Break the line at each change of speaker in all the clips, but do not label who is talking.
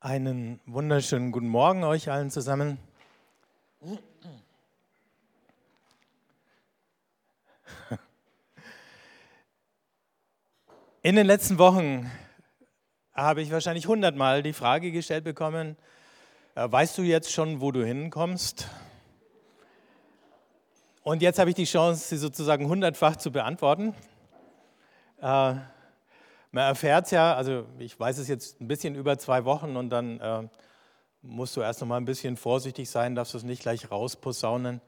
Einen wunderschönen guten Morgen euch allen zusammen. In den letzten Wochen habe ich wahrscheinlich hundertmal die Frage gestellt bekommen, äh, weißt du jetzt schon, wo du hinkommst? Und jetzt habe ich die Chance, sie sozusagen hundertfach zu beantworten. Man erfährt es ja, also ich weiß es jetzt ein bisschen über zwei Wochen und dann äh, musst du erst noch mal ein bisschen vorsichtig sein, darfst du es nicht gleich rausposaunen.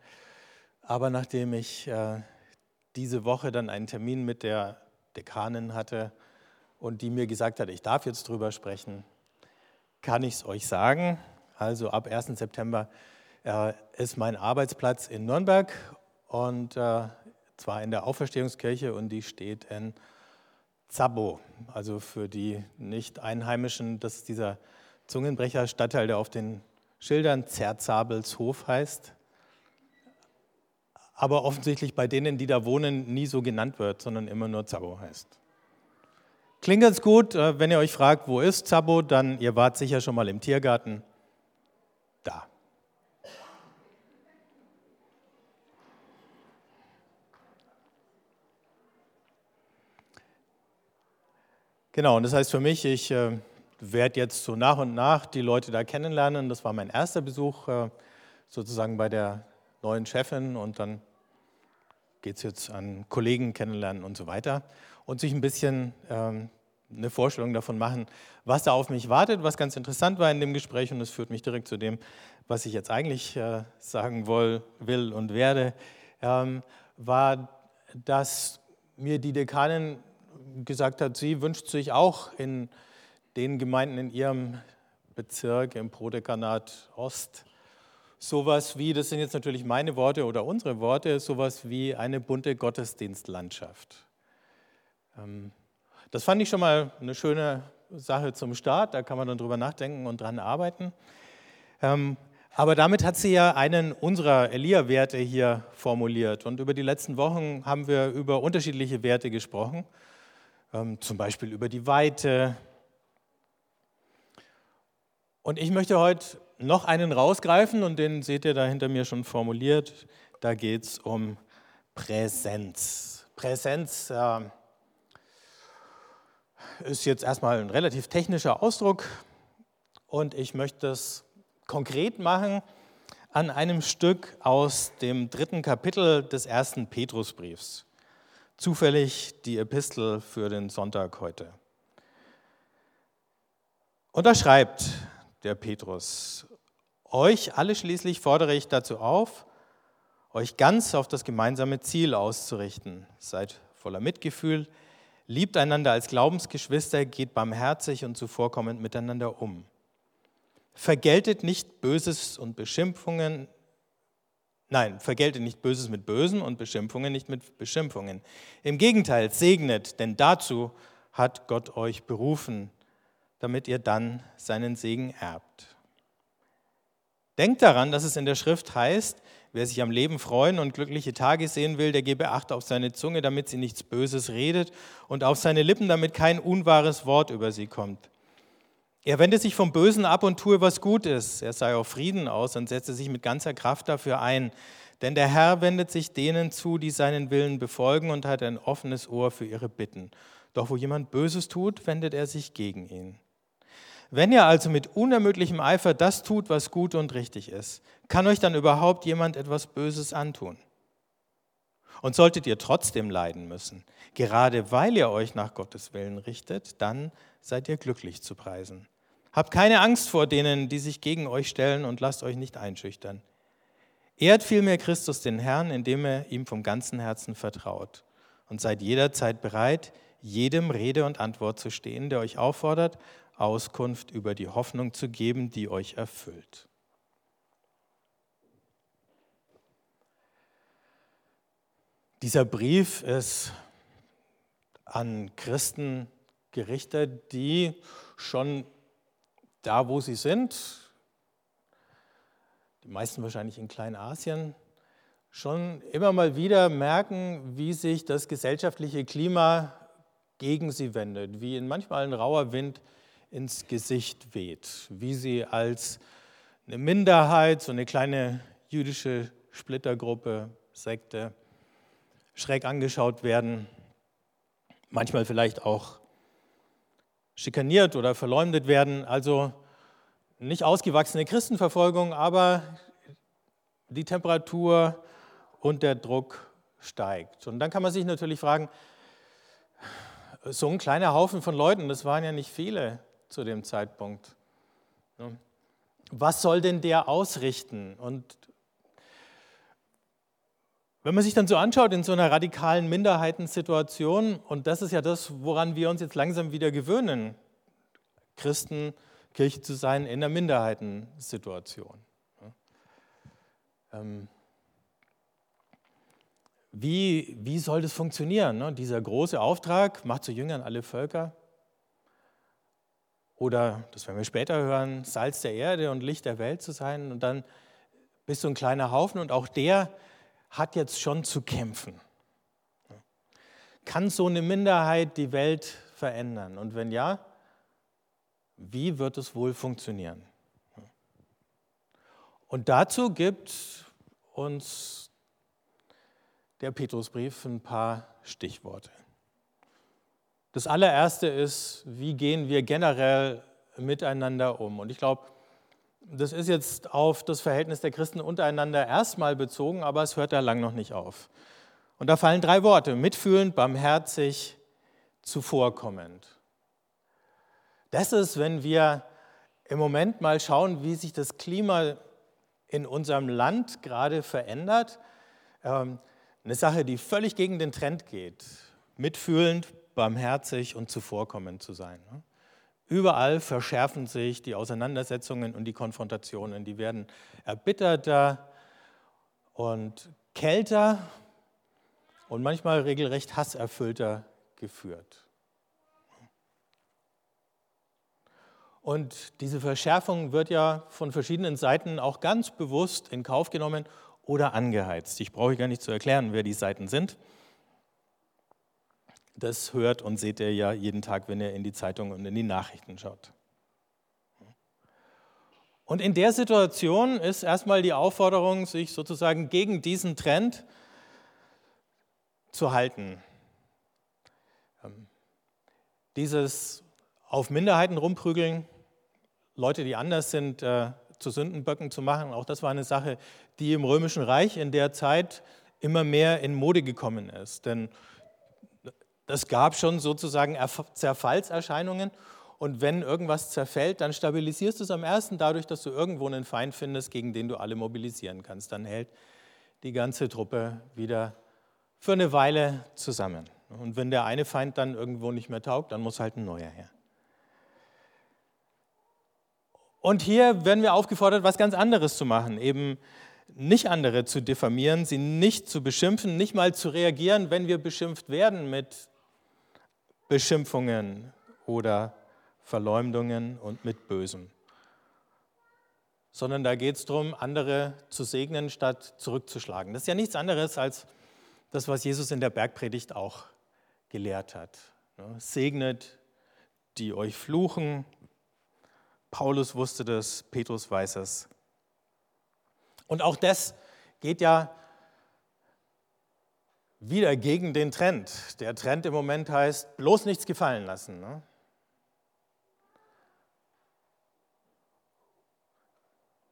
Aber nachdem ich äh, diese Woche dann einen Termin mit der Dekanin hatte und die mir gesagt hat, ich darf jetzt drüber sprechen, kann ich es euch sagen. Also ab 1. September äh, ist mein Arbeitsplatz in Nürnberg und äh, zwar in der Auferstehungskirche und die steht in Zabo, also für die Nicht-Einheimischen, das ist dieser Zungenbrecher-Stadtteil, der auf den Schildern Zerzabelshof heißt, aber offensichtlich bei denen, die da wohnen, nie so genannt wird, sondern immer nur Zabo heißt. Klingt ganz gut, äh, wenn ihr euch fragt, wo ist Zabo, dann ihr wart sicher schon mal im Tiergarten. Da. Genau, und das heißt für mich, ich äh, werde jetzt so nach und nach die Leute da kennenlernen. Das war mein erster Besuch äh, sozusagen bei der neuen Chefin. Und dann geht es jetzt an Kollegen kennenlernen und so weiter. Und sich ein bisschen ähm, eine Vorstellung davon machen, was da auf mich wartet, was ganz interessant war in dem Gespräch. Und das führt mich direkt zu dem, was ich jetzt eigentlich äh, sagen will, will und werde, ähm, war, dass mir die Dekanin gesagt hat, sie wünscht sich auch in den Gemeinden in ihrem Bezirk im Prodekanat Ost sowas wie, das sind jetzt natürlich meine Worte oder unsere Worte, sowas wie eine bunte Gottesdienstlandschaft. Ähm, das fand ich schon mal eine schöne Sache zum Start, da kann man dann drüber nachdenken und dran arbeiten. Ähm, aber damit hat sie ja einen unserer Elia-Werte hier formuliert. Und über die letzten Wochen haben wir über unterschiedliche Werte gesprochen zum Beispiel über die Weite. Und ich möchte heute noch einen rausgreifen und den seht ihr da hinter mir schon formuliert. Da geht es um Präsenz. Präsenz äh, ist jetzt erstmal ein relativ technischer Ausdruck und ich möchte es konkret machen an einem Stück aus dem dritten Kapitel des ersten Petrusbriefs zufällig die Epistel für den Sonntag heute. Und da schreibt der Petrus, euch alle schließlich fordere ich dazu auf, euch ganz auf das gemeinsame Ziel auszurichten. Seid voller Mitgefühl, liebt einander als Glaubensgeschwister, geht barmherzig und zuvorkommend miteinander um. Vergeltet nicht Böses und Beschimpfungen Nein, vergelte nicht Böses mit Bösen und Beschimpfungen nicht mit Beschimpfungen. Im Gegenteil, segnet, denn dazu hat Gott euch berufen, damit ihr dann seinen Segen erbt. Denkt daran, dass es in der Schrift heißt, wer sich am Leben freuen und glückliche Tage sehen will, der gebe Acht auf seine Zunge, damit sie nichts Böses redet, und auf seine Lippen, damit kein unwahres Wort über sie kommt. Er wende sich vom Bösen ab und tue, was gut ist. Er sei auf Frieden aus und setze sich mit ganzer Kraft dafür ein. Denn der Herr wendet sich denen zu, die seinen Willen befolgen und hat ein offenes Ohr für ihre Bitten. Doch wo jemand Böses tut, wendet er sich gegen ihn. Wenn ihr also mit unermüdlichem Eifer das tut, was gut und richtig ist, kann euch dann überhaupt jemand etwas Böses antun? Und solltet ihr trotzdem leiden müssen, gerade weil ihr euch nach Gottes Willen richtet, dann seid ihr glücklich zu preisen. Habt keine Angst vor denen, die sich gegen euch stellen und lasst euch nicht einschüchtern. Ehrt vielmehr Christus den Herrn, indem er ihm vom ganzen Herzen vertraut. Und seid jederzeit bereit, jedem Rede und Antwort zu stehen, der euch auffordert, Auskunft über die Hoffnung zu geben, die euch erfüllt. Dieser Brief ist an Christen gerichtet, die schon da, wo sie sind, die meisten wahrscheinlich in Kleinasien, schon immer mal wieder merken, wie sich das gesellschaftliche Klima gegen sie wendet, wie in manchmal ein rauer Wind ins Gesicht weht, wie sie als eine Minderheit, so eine kleine jüdische Splittergruppe, Sekte, schräg angeschaut werden, manchmal vielleicht auch schikaniert oder verleumdet werden. Also nicht ausgewachsene Christenverfolgung, aber die Temperatur und der Druck steigt. Und dann kann man sich natürlich fragen, so ein kleiner Haufen von Leuten, das waren ja nicht viele zu dem Zeitpunkt. Was soll denn der ausrichten? Und wenn man sich dann so anschaut in so einer radikalen Minderheitensituation, und das ist ja das, woran wir uns jetzt langsam wieder gewöhnen, Christen, Kirche zu sein in einer Minderheitensituation. Ähm, wie, wie soll das funktionieren? Ne? Dieser große Auftrag, macht zu Jüngern alle Völker. Oder, das werden wir später hören, Salz der Erde und Licht der Welt zu sein. Und dann bist du ein kleiner Haufen und auch der hat jetzt schon zu kämpfen. Kann so eine Minderheit die Welt verändern? Und wenn ja, wie wird es wohl funktionieren? Und dazu gibt uns der Petrusbrief ein paar Stichworte. Das allererste ist, wie gehen wir generell miteinander um? Und ich glaube, das ist jetzt auf das Verhältnis der Christen untereinander erstmal bezogen, aber es hört da lang noch nicht auf. Und da fallen drei Worte, mitfühlend, barmherzig, zuvorkommend. Das ist, wenn wir im Moment mal schauen, wie sich das Klima in unserem Land gerade verändert, ähm, eine Sache, die völlig gegen den Trend geht, mitfühlend, barmherzig und zuvorkommend zu sein. Überall verschärfen sich die Auseinandersetzungen und die Konfrontationen. Die werden erbitterter und kälter und manchmal regelrecht hasserfüllter geführt. Und diese Verschärfung wird ja von verschiedenen Seiten auch ganz bewusst in Kauf genommen oder angeheizt. Ich brauche gar nicht zu erklären, wer die Seiten sind. Das hört und seht ihr ja jeden Tag, wenn ihr in die Zeitung und in die Nachrichten schaut. Und in der Situation ist erstmal die Aufforderung, sich sozusagen gegen diesen Trend zu halten. Ähm, dieses auf Minderheiten rumprügeln, Leute, die anders sind, äh, zu Sündenböcken zu machen, auch das war eine Sache, die im Römischen Reich in der Zeit immer mehr in Mode gekommen ist. Denn das gab schon sozusagen Zerfallserscheinungen. Und wenn irgendwas zerfällt, dann stabilisierst du es am ersten dadurch, dass du irgendwo einen Feind findest, gegen den du alle mobilisieren kannst. Dann hält die ganze Truppe wieder für eine Weile zusammen. Und wenn der eine Feind dann irgendwo nicht mehr taugt, dann muss halt ein neuer her. Und hier werden wir aufgefordert, was ganz anderes zu machen, eben nicht andere zu diffamieren, sie nicht zu beschimpfen, nicht mal zu reagieren, wenn wir beschimpft werden mit Beschimpfungen oder Verleumdungen und mit Bösem. Sondern da geht es darum, andere zu segnen, statt zurückzuschlagen. Das ist ja nichts anderes als das, was Jesus in der Bergpredigt auch gelehrt hat. Segnet, die euch fluchen. Paulus wusste das, Petrus weiß es. Und auch das geht ja wieder gegen den Trend. Der Trend im Moment heißt, bloß nichts gefallen lassen. Ne?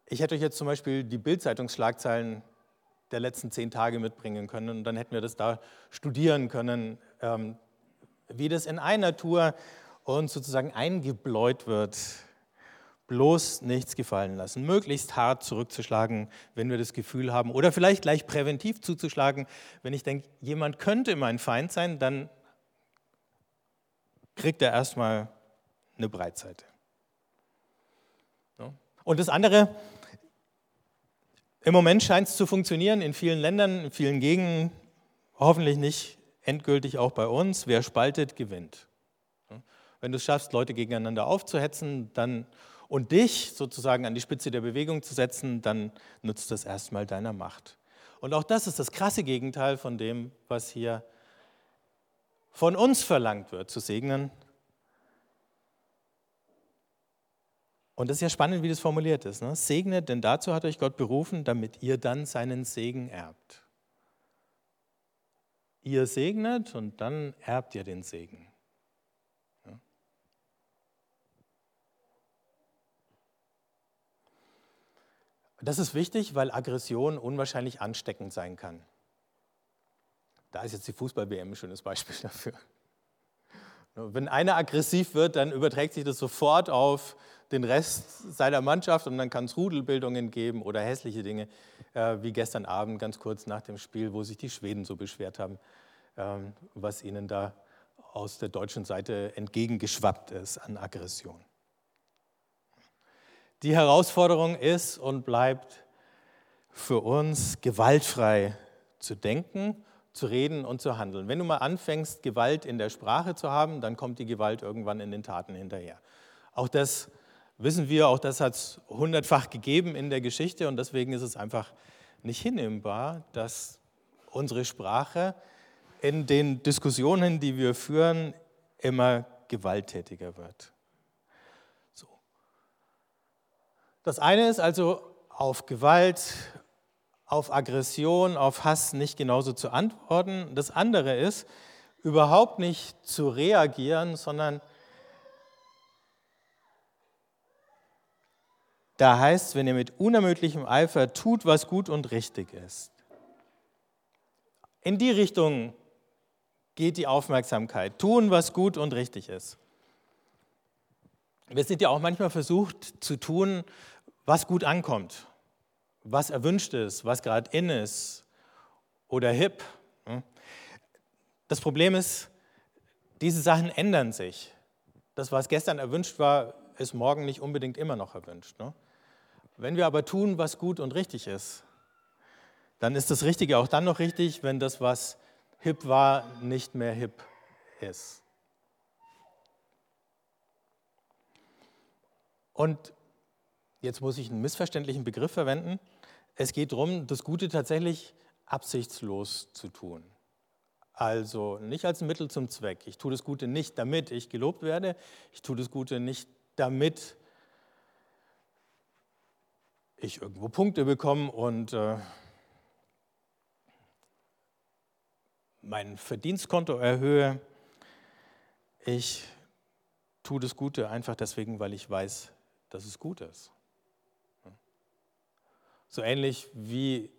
Ich hätte euch jetzt zum Beispiel die Bildzeitungsschlagzeilen der letzten zehn Tage mitbringen können und dann hätten wir das da studieren können, ähm, wie das in einer Tour uns sozusagen eingebläut wird bloß nichts gefallen lassen, möglichst hart zurückzuschlagen, wenn wir das Gefühl haben, oder vielleicht gleich präventiv zuzuschlagen, wenn ich denke, jemand könnte mein Feind sein, dann kriegt er erstmal eine Breitseite. Und das andere, im Moment scheint es zu funktionieren in vielen Ländern, in vielen Gegenden, hoffentlich nicht endgültig auch bei uns. Wer spaltet, gewinnt. Wenn du es schaffst, Leute gegeneinander aufzuhetzen, dann und dich sozusagen an die Spitze der Bewegung zu setzen, dann nutzt das erstmal deiner Macht. Und auch das ist das krasse Gegenteil von dem, was hier von uns verlangt wird, zu segnen, Und das ist ja spannend, wie das formuliert ist. Ne? Segnet, denn dazu hat euch Gott berufen, damit ihr dann seinen Segen erbt. Ihr segnet und dann erbt ihr den Segen. Das ist wichtig, weil Aggression unwahrscheinlich ansteckend sein kann. Da ist jetzt die Fußball-WM ein schönes Beispiel dafür. Wenn einer aggressiv wird, dann überträgt sich das sofort auf den Rest seiner Mannschaft und dann kann es Rudelbildungen geben oder hässliche Dinge, äh, wie gestern Abend ganz kurz nach dem Spiel, wo sich die Schweden so beschwert haben, ähm, was ihnen da aus der deutschen Seite entgegengeschwappt ist an Aggression. Die Herausforderung ist und bleibt für uns gewaltfrei zu denken zu reden und zu handeln. Wenn du mal anfängst, Gewalt in der Sprache zu haben, dann kommt die Gewalt irgendwann in den Taten hinterher. Auch das wissen wir, auch das hat es hundertfach gegeben in der Geschichte und deswegen ist es einfach nicht hinnehmbar, dass unsere Sprache in den Diskussionen, die wir führen, immer gewalttätiger wird. So. Das eine ist also auf Gewalt auf Aggression, auf Hass nicht genauso zu antworten. Das andere ist, überhaupt nicht zu reagieren, sondern da heißt, wenn ihr mit unermüdlichem Eifer tut, was gut und richtig ist. In die Richtung geht die Aufmerksamkeit. Tun, was gut und richtig ist. Wir sind ja auch manchmal versucht zu tun, was gut ankommt was erwünscht ist, was gerade in ist oder hip. Das Problem ist, diese Sachen ändern sich. Das, was gestern erwünscht war, ist morgen nicht unbedingt immer noch erwünscht. Ne? Wenn wir aber tun, was gut und richtig ist, dann ist das Richtige auch dann noch richtig, wenn das, was hip war, nicht mehr hip ist. Und jetzt muss ich einen missverständlichen Begriff verwenden. Es geht darum, das Gute tatsächlich absichtslos zu tun. Also nicht als Mittel zum Zweck. Ich tue das Gute nicht, damit ich gelobt werde. Ich tue das Gute nicht, damit ich irgendwo Punkte bekomme und äh, mein Verdienstkonto erhöhe. Ich tue das Gute einfach deswegen, weil ich weiß, dass es gut ist. So ähnlich wie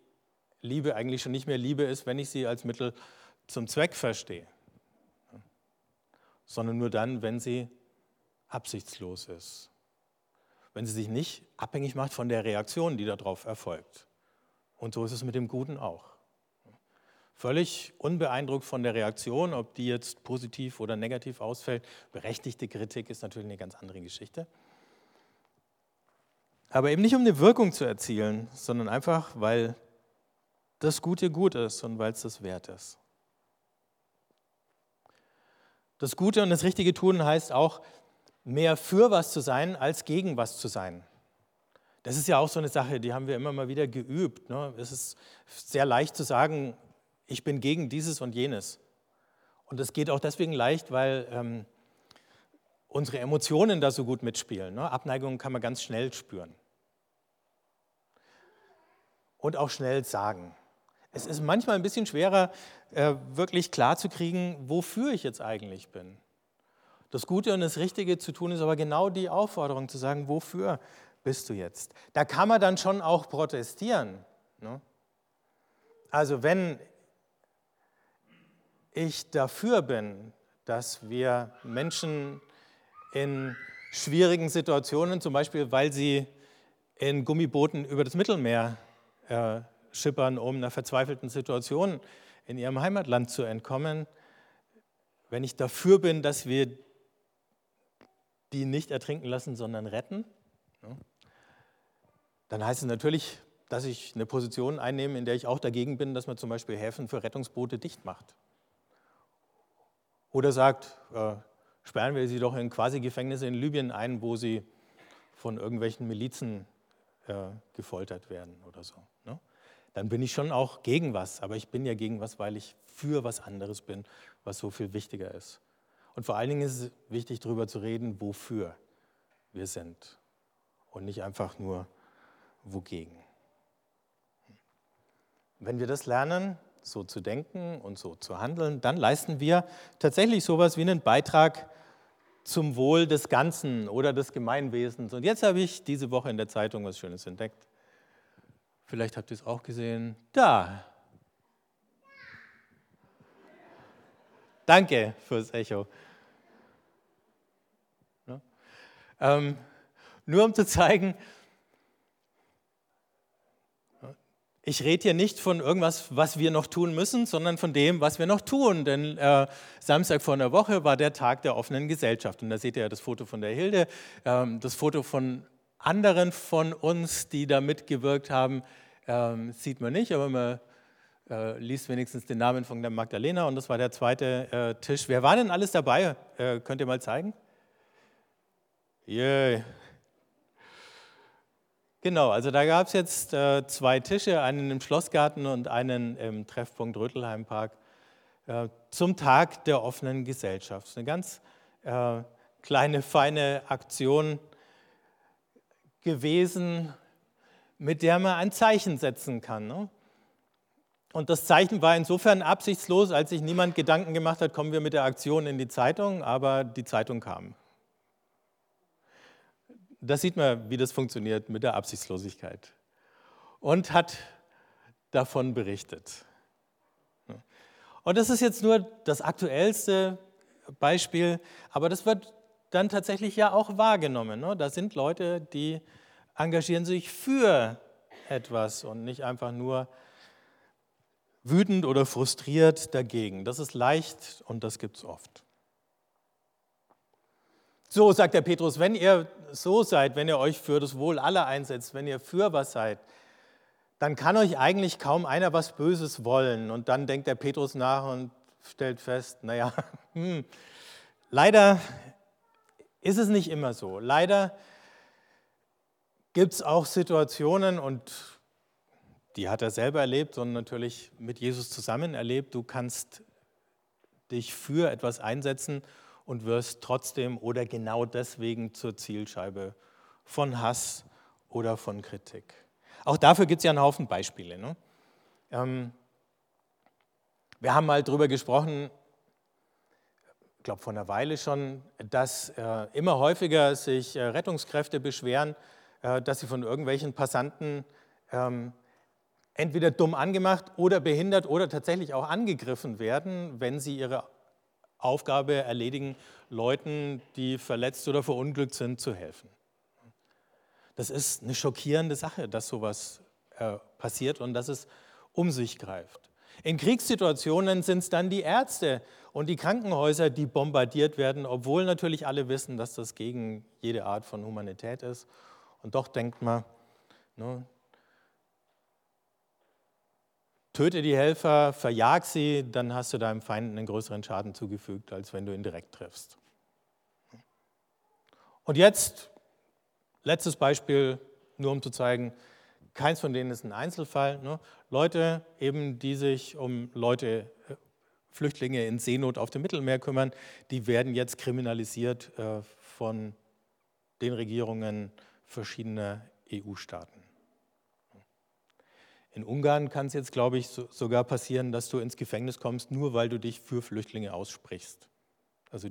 Liebe eigentlich schon nicht mehr Liebe ist, wenn ich sie als Mittel zum Zweck verstehe, sondern nur dann, wenn sie absichtslos ist, wenn sie sich nicht abhängig macht von der Reaktion, die darauf erfolgt. Und so ist es mit dem Guten auch. Völlig unbeeindruckt von der Reaktion, ob die jetzt positiv oder negativ ausfällt. Berechtigte Kritik ist natürlich eine ganz andere Geschichte. Aber eben nicht um eine Wirkung zu erzielen, sondern einfach, weil das Gute gut ist und weil es das wert ist. Das Gute und das Richtige tun heißt auch, mehr für was zu sein, als gegen was zu sein. Das ist ja auch so eine Sache, die haben wir immer mal wieder geübt. Ne? Es ist sehr leicht zu sagen, ich bin gegen dieses und jenes. Und das geht auch deswegen leicht, weil ähm, unsere Emotionen da so gut mitspielen. Ne? Abneigung kann man ganz schnell spüren. Und auch schnell sagen. Es ist manchmal ein bisschen schwerer, äh, wirklich klar zu kriegen, wofür ich jetzt eigentlich bin. Das Gute und das Richtige zu tun ist aber genau die Aufforderung zu sagen, wofür bist du jetzt? Da kann man dann schon auch protestieren. Ne? Also wenn ich dafür bin, dass wir Menschen in schwierigen Situationen, zum Beispiel weil sie in Gummibooten über das Mittelmeer äh, schippern, um einer verzweifelten Situation in ihrem Heimatland zu entkommen, wenn ich dafür bin, dass wir die nicht ertrinken lassen, sondern retten, dann heißt es natürlich, dass ich eine Position einnehme, in der ich auch dagegen bin, dass man zum Beispiel Häfen für Rettungsboote dicht macht. Oder sagt, äh, sperren wir sie doch in Quasi-Gefängnisse in Libyen ein, wo sie von irgendwelchen Milizen äh, gefoltert werden oder so. Ne? Dann bin ich schon auch gegen was, aber ich bin ja gegen was, weil ich für was anderes bin, was so viel wichtiger ist. Und vor allen Dingen ist es wichtig, darüber zu reden, wofür wir sind. und nicht einfach nur wogegen. Wenn wir das lernen, so zu denken und so zu handeln, dann leisten wir tatsächlich sowas wie einen Beitrag zum Wohl des Ganzen oder des Gemeinwesens. Und jetzt habe ich diese Woche in der Zeitung was Schönes entdeckt. Vielleicht habt ihr es auch gesehen. Da. Danke fürs Echo. Ja. Ähm, nur um zu zeigen, ich rede hier nicht von irgendwas, was wir noch tun müssen, sondern von dem, was wir noch tun. Denn äh, Samstag vor einer Woche war der Tag der offenen Gesellschaft. Und da seht ihr ja das Foto von der Hilde, ähm, das Foto von anderen von uns, die da mitgewirkt haben, ähm, sieht man nicht, aber man äh, liest wenigstens den Namen von der Magdalena. Und das war der zweite äh, Tisch. Wer war denn alles dabei? Äh, könnt ihr mal zeigen? Yeah. Genau, also da gab es jetzt äh, zwei Tische, einen im Schlossgarten und einen im Treffpunkt Rötelheimpark äh, zum Tag der offenen Gesellschaft. Eine ganz äh, kleine, feine Aktion gewesen, mit der man ein Zeichen setzen kann. Ne? Und das Zeichen war insofern absichtslos, als sich niemand Gedanken gemacht hat, kommen wir mit der Aktion in die Zeitung, aber die Zeitung kam. Da sieht man, wie das funktioniert mit der Absichtslosigkeit. Und hat davon berichtet. Und das ist jetzt nur das aktuellste Beispiel, aber das wird dann tatsächlich ja auch wahrgenommen. Ne? Da sind Leute, die engagieren sich für etwas und nicht einfach nur wütend oder frustriert dagegen. Das ist leicht und das gibt es oft. So sagt der Petrus, wenn ihr so seid, wenn ihr euch für das Wohl aller einsetzt, wenn ihr für was seid, dann kann euch eigentlich kaum einer was Böses wollen. Und dann denkt der Petrus nach und stellt fest, naja, hm, leider ist es nicht immer so. Leider gibt es auch Situationen, und die hat er selber erlebt und natürlich mit Jesus zusammen erlebt, du kannst dich für etwas einsetzen und wirst trotzdem oder genau deswegen zur Zielscheibe von Hass oder von Kritik. Auch dafür gibt es ja einen Haufen Beispiele. Ne? Ähm, wir haben mal darüber gesprochen, ich glaube vor einer Weile schon, dass äh, immer häufiger sich äh, Rettungskräfte beschweren, äh, dass sie von irgendwelchen Passanten ähm, entweder dumm angemacht oder behindert oder tatsächlich auch angegriffen werden, wenn sie ihre Aufgabe erledigen, Leuten, die verletzt oder verunglückt sind, zu helfen. Das ist eine schockierende Sache, dass sowas äh, passiert und dass es um sich greift. In Kriegssituationen sind es dann die Ärzte und die Krankenhäuser, die bombardiert werden, obwohl natürlich alle wissen, dass das gegen jede Art von Humanität ist. Und doch denkt man, ne, Töte die Helfer, verjag sie, dann hast du deinem Feind einen größeren Schaden zugefügt, als wenn du ihn direkt triffst. Und jetzt, letztes Beispiel, nur um zu zeigen, keins von denen ist ein Einzelfall. Ne? Leute, eben, die sich um Leute, äh, Flüchtlinge in Seenot auf dem Mittelmeer kümmern, die werden jetzt kriminalisiert äh, von den Regierungen verschiedener EU-Staaten. In Ungarn kann es jetzt, glaube ich, so, sogar passieren, dass du ins Gefängnis kommst, nur weil du dich für Flüchtlinge aussprichst. Also,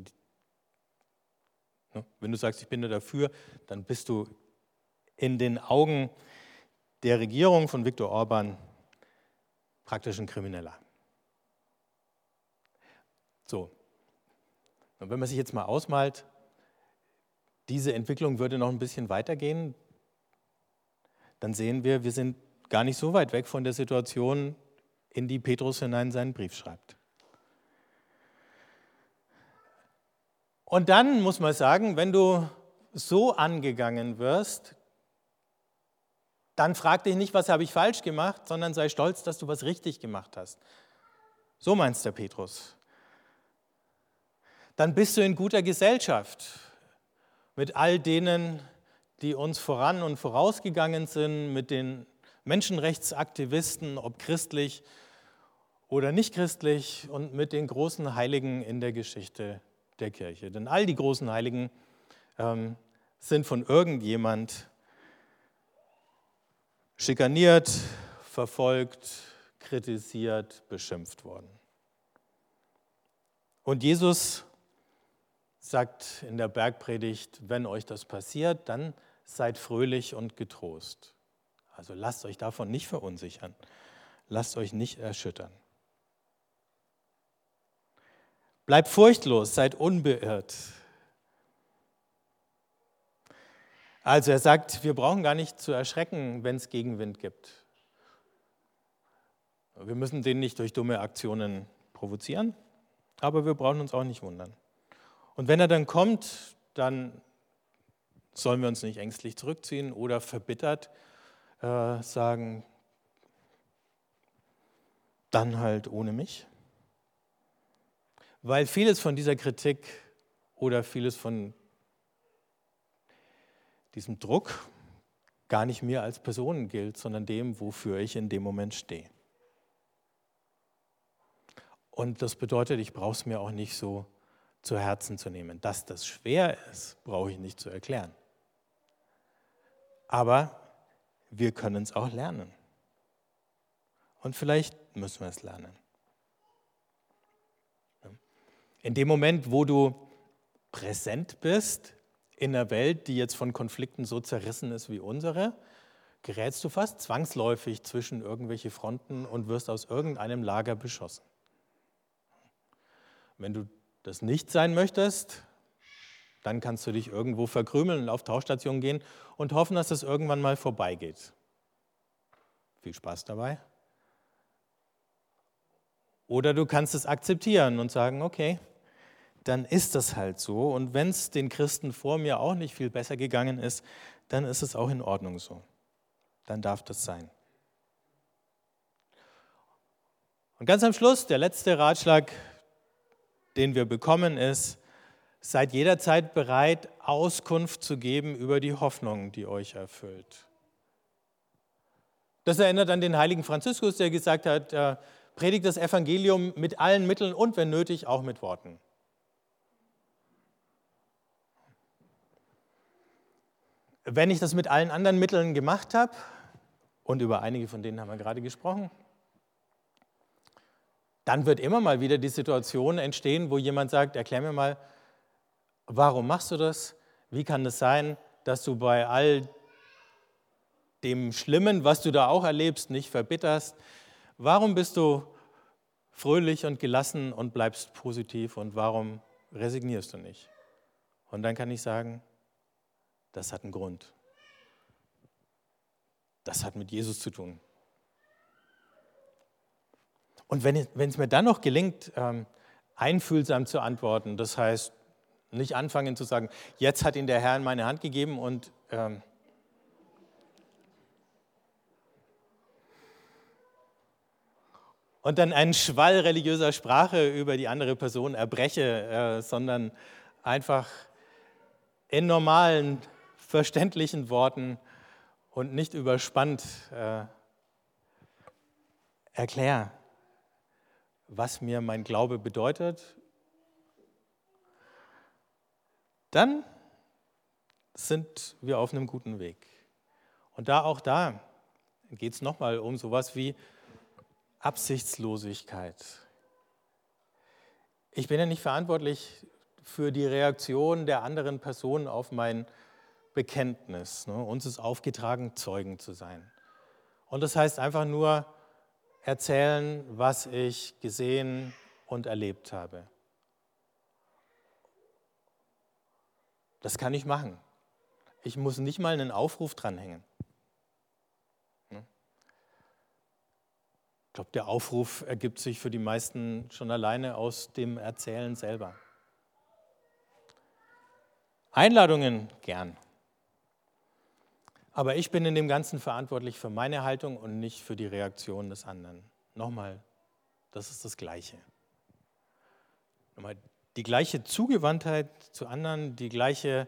ne, wenn du sagst, ich bin da dafür, dann bist du in den Augen der Regierung von Viktor Orban praktisch ein Krimineller. So, und wenn man sich jetzt mal ausmalt, diese Entwicklung würde noch ein bisschen weitergehen, dann sehen wir, wir sind gar nicht so weit weg von der Situation, in die Petrus hinein seinen Brief schreibt. Und dann muss man sagen, wenn du so angegangen wirst, dann frag dich nicht, was habe ich falsch gemacht, sondern sei stolz, dass du was richtig gemacht hast. So meinst der Petrus. Dann bist du in guter Gesellschaft mit all denen, die uns voran und vorausgegangen sind, mit den Menschenrechtsaktivisten, ob christlich oder nicht christlich, und mit den großen Heiligen in der Geschichte der Kirche. Denn all die großen Heiligen ähm, sind von irgendjemand schikaniert, verfolgt, kritisiert, beschimpft worden. Und Jesus sagt in der Bergpredigt, wenn euch das passiert, dann seid fröhlich und getrost. Also lasst euch davon nicht verunsichern. Lasst euch nicht erschüttern. Bleibt furchtlos, seid unbeirrt. Also er sagt, wir brauchen gar nicht zu erschrecken, wenn es Gegenwind gibt. Wir müssen den nicht durch dumme Aktionen provozieren, aber wir brauchen uns auch nicht wundern. Und wenn er dann kommt, dann sollen wir uns nicht ängstlich zurückziehen oder verbittert äh, sagen, dann halt ohne mich. Weil vieles von dieser Kritik oder vieles von diesem Druck gar nicht mir als Person gilt, sondern dem, wofür ich in dem Moment stehe. Und das bedeutet, ich brauche es mir auch nicht so zu Herzen zu nehmen. Dass das schwer ist, brauche ich nicht zu erklären. Aber wir können es auch lernen. Und vielleicht müssen wir es lernen. In dem Moment, wo du präsent bist in einer Welt, die jetzt von Konflikten so zerrissen ist wie unsere, gerätst du fast zwangsläufig zwischen irgendwelche Fronten und wirst aus irgendeinem Lager beschossen. Wenn du das nicht sein möchtest, dann kannst du dich irgendwo verkrümeln und auf Tauchstation gehen und hoffen, dass es irgendwann mal vorbeigeht. Viel Spaß dabei. Oder du kannst es akzeptieren und sagen, okay, dann ist das halt so. Und wenn es den Christen vor mir auch nicht viel besser gegangen ist, dann ist es auch in Ordnung so. Dann darf das sein. Und ganz am Schluss, der letzte Ratschlag, den wir bekommen, ist, seid jederzeit bereit, Auskunft zu geben über die Hoffnung, die euch erfüllt. Das erinnert an den heiligen Franziskus, der gesagt hat, äh, predigt das Evangelium mit allen Mitteln und wenn nötig auch mit Worten. Wenn ich das mit allen anderen Mitteln gemacht habe, und über einige von denen haben wir gerade gesprochen, dann wird immer mal wieder die Situation entstehen, wo jemand sagt, erklär mir mal, warum machst du das? Wie kann es sein, dass du bei all dem Schlimmen, was du da auch erlebst, nicht verbitterst? Warum bist du fröhlich und gelassen und bleibst positiv und warum resignierst du nicht? Und dann kann ich sagen, das hat einen Grund. Das hat mit Jesus zu tun. Und wenn es mir dann noch gelingt, ähm, einfühlsam zu antworten, das heißt, nicht anfangen zu sagen, jetzt hat ihn der Herr in meine Hand gegeben und ähm, und dann einen Schwall religiöser Sprache über die andere Person erbreche, äh, sondern einfach in normalen, verständlichen Worten und nicht überspannt äh, erkläre, was mir mein Glaube bedeutet, dann sind wir auf einem guten Weg. Und da auch da geht es nochmal um sowas wie Absichtslosigkeit. Ich bin ja nicht verantwortlich für die Reaktion der anderen Person auf mein Bekenntnis. Ne? Uns ist aufgetragen, Zeugen zu sein. Und das heißt einfach nur, erzählen, was ich gesehen und erlebt habe. Das kann ich machen. Ich muss nicht mal einen Aufruf dranhängen. Hm? Ich glaube, der Aufruf ergibt sich für die meisten schon alleine aus dem Erzählen selber. Einladungen gern. Aber ich bin in dem Ganzen verantwortlich für meine Haltung und nicht für die Reaktion des anderen. Nochmal, das ist das Gleiche. Nochmal, die gleiche Zugewandtheit zu anderen, die gleiche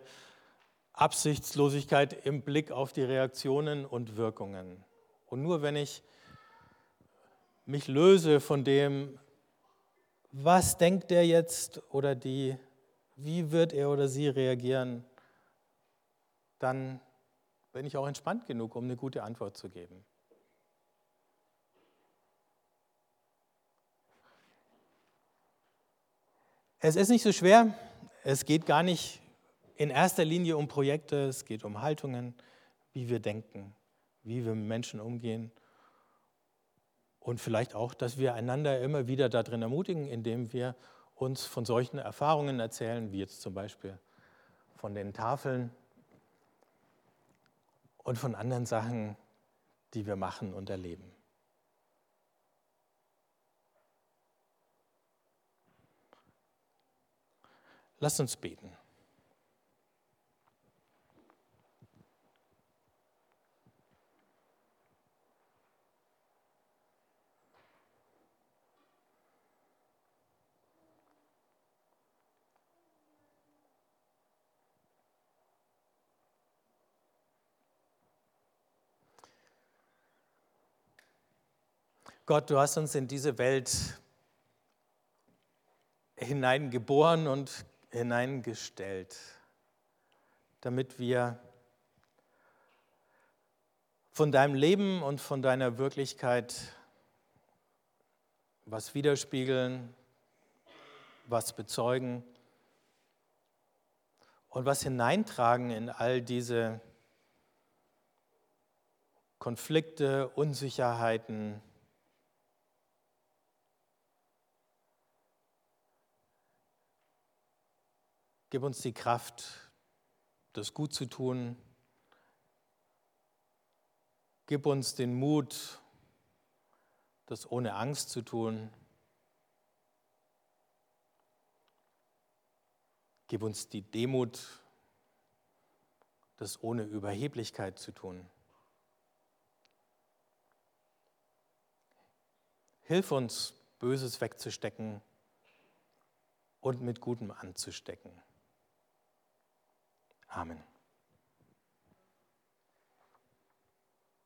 Absichtslosigkeit im Blick auf die Reaktionen und Wirkungen. Und nur wenn ich mich löse von dem, was denkt der jetzt oder die, wie wird er oder sie reagieren, dann bin ich auch entspannt genug, um eine gute Antwort zu geben. Es ist nicht so schwer. Es geht gar nicht in erster Linie um Projekte, es geht um Haltungen, wie wir denken, wie wir mit Menschen umgehen und vielleicht auch, dass wir einander immer wieder darin ermutigen, indem wir uns von solchen Erfahrungen erzählen, wie jetzt zum Beispiel von den Tafeln und von anderen Sachen, die wir machen und erleben. Lasst uns beten. Gott, du hast uns in diese Welt hineingeboren und hineingestellt, damit wir von deinem Leben und von deiner Wirklichkeit was widerspiegeln, was bezeugen und was hineintragen in all diese Konflikte, Unsicherheiten, Gib uns die Kraft, das gut zu tun. Gib uns den Mut, das ohne Angst zu tun. Gib uns die Demut, das ohne Überheblichkeit zu tun. Hilf uns, Böses wegzustecken und mit Gutem anzustecken. Amen.